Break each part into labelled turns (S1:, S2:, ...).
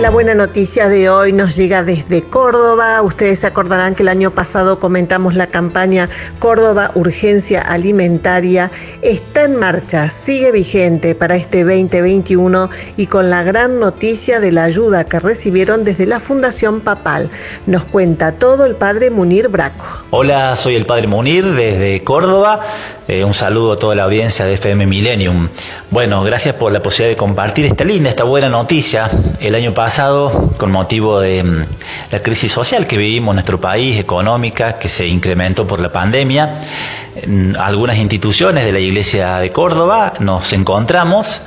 S1: La buena noticia de hoy nos llega desde Córdoba. Ustedes se acordarán que el año pasado comentamos la campaña Córdoba Urgencia Alimentaria. Está en marcha, sigue vigente para este 2021 y con la gran noticia de la ayuda que recibieron desde la Fundación Papal. Nos cuenta todo el padre Munir Braco.
S2: Hola, soy el padre Munir desde Córdoba. Eh, un saludo a toda la audiencia de FM Millennium. Bueno, gracias por la posibilidad de compartir esta linda, esta buena noticia. El año pasado, con motivo de mm, la crisis social que vivimos en nuestro país, económica, que se incrementó por la pandemia, algunas instituciones de la Iglesia de Córdoba nos encontramos,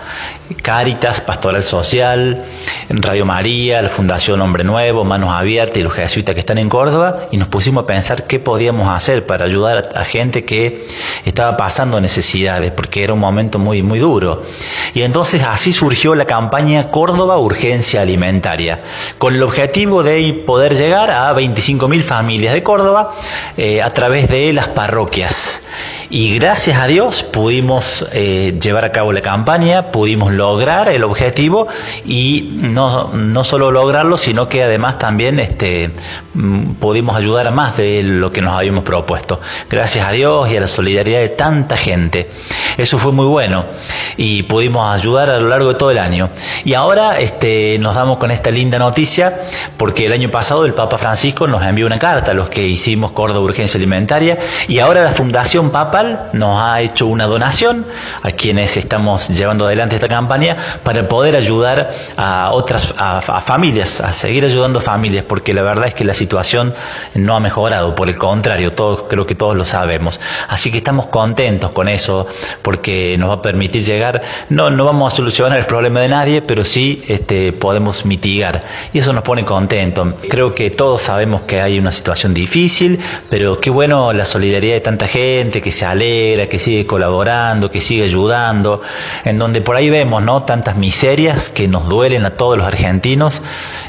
S2: Cáritas, Pastoral Social, Radio María, la Fundación Hombre Nuevo, Manos Abiertas y los jesuitas que están en Córdoba, y nos pusimos a pensar qué podíamos hacer para ayudar a, gente que estaba pasando necesidades, porque era un momento muy, muy duro. Y entonces así surgió la campaña Córdoba Urgencia Alimentaria, con el objetivo de poder llegar a 25.000 familias de Córdoba eh, a través de las parroquias. Y gracias a Dios pudimos eh, llevar a cabo la campaña, pudimos lograr el objetivo y no, no solo lograrlo, sino que además también este, mm, pudimos ayudar a más de lo que nos habíamos propuesto. Gracias a Dios y a la solidaridad de tanta gente. Eso fue muy bueno y pudimos ayudar a lo largo de todo el año. Y ahora este, nos damos con esta linda noticia porque el año pasado el Papa Francisco nos envió una carta a los que hicimos Córdoba Urgencia Alimentaria y ahora la Fundación Nos ha hecho una donación a quienes estamos llevando adelante esta campaña para poder ayudar a otras a, familias, a seguir ayudando a familias, porque la verdad es que la situación no ha mejorado, por el contrario, todos, creo que todos lo sabemos. Así que estamos contentos con eso, porque nos va a permitir llegar, no, no vamos a solucionar el problema de nadie, pero sí este, podemos mitigar. Y eso nos pone contentos. Creo que todos sabemos que hay una situación difícil, pero qué bueno la solidaridad de tanta gente que se alegra, que sigue colaborando, que sigue ayudando, en donde por ahí vemos ¿no? tantas miserias que nos duelen a todos los argentinos,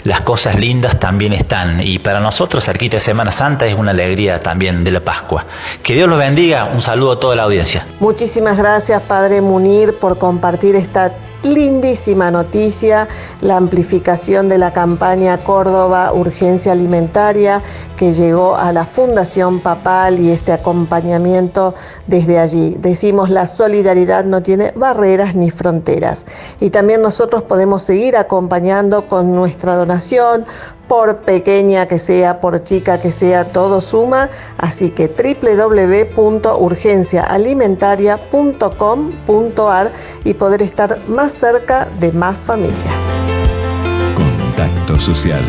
S2: las cosas lindas también están. Y para nosotros, cerquita de Semana Santa, es una alegría también de la Pascua. Que Dios los bendiga, un saludo a toda la audiencia.
S1: Muchísimas gracias, Padre Munir, por compartir esta lindísima noticia, la amplificación de la campaña Córdoba Urgencia Alimentaria que llegó a la Fundación Papal y este acompañamiento desde allí. Decimos la solidaridad no tiene barreras ni fronteras y también nosotros podemos seguir acompañando con nuestra donación por pequeña que sea, por chica que sea, todo suma. Así que www.urgenciaalimentaria.com.ar y poder estar más cerca de más familias.
S3: Contacto social